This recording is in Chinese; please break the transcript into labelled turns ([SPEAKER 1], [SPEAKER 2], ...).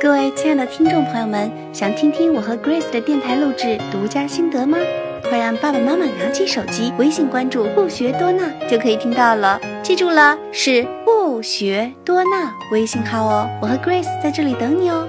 [SPEAKER 1] 各位亲爱的听众朋友们想听听我和 grace 的电台录制独家心得吗？快让爸爸妈妈拿起手机微信关注不学多纳就可以听到了。记住了是不学多纳微信号哦我和 grace 在这里等你哦。